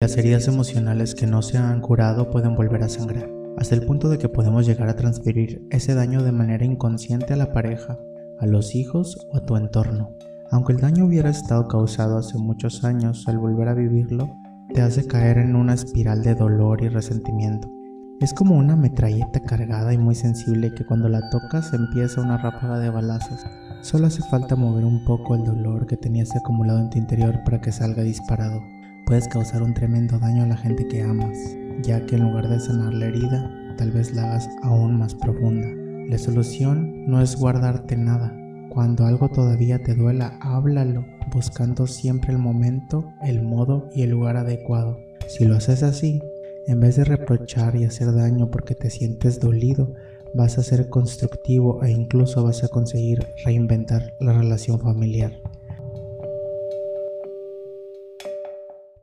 Las heridas emocionales que no se han curado pueden volver a sangrar, hasta el punto de que podemos llegar a transferir ese daño de manera inconsciente a la pareja, a los hijos o a tu entorno. Aunque el daño hubiera estado causado hace muchos años, al volver a vivirlo, te hace caer en una espiral de dolor y resentimiento. Es como una metralleta cargada y muy sensible que cuando la tocas empieza una ráfaga de balazos. Solo hace falta mover un poco el dolor que tenías acumulado en tu interior para que salga disparado puedes causar un tremendo daño a la gente que amas, ya que en lugar de sanar la herida, tal vez la hagas aún más profunda. La solución no es guardarte nada. Cuando algo todavía te duela, háblalo, buscando siempre el momento, el modo y el lugar adecuado. Si lo haces así, en vez de reprochar y hacer daño porque te sientes dolido, vas a ser constructivo e incluso vas a conseguir reinventar la relación familiar.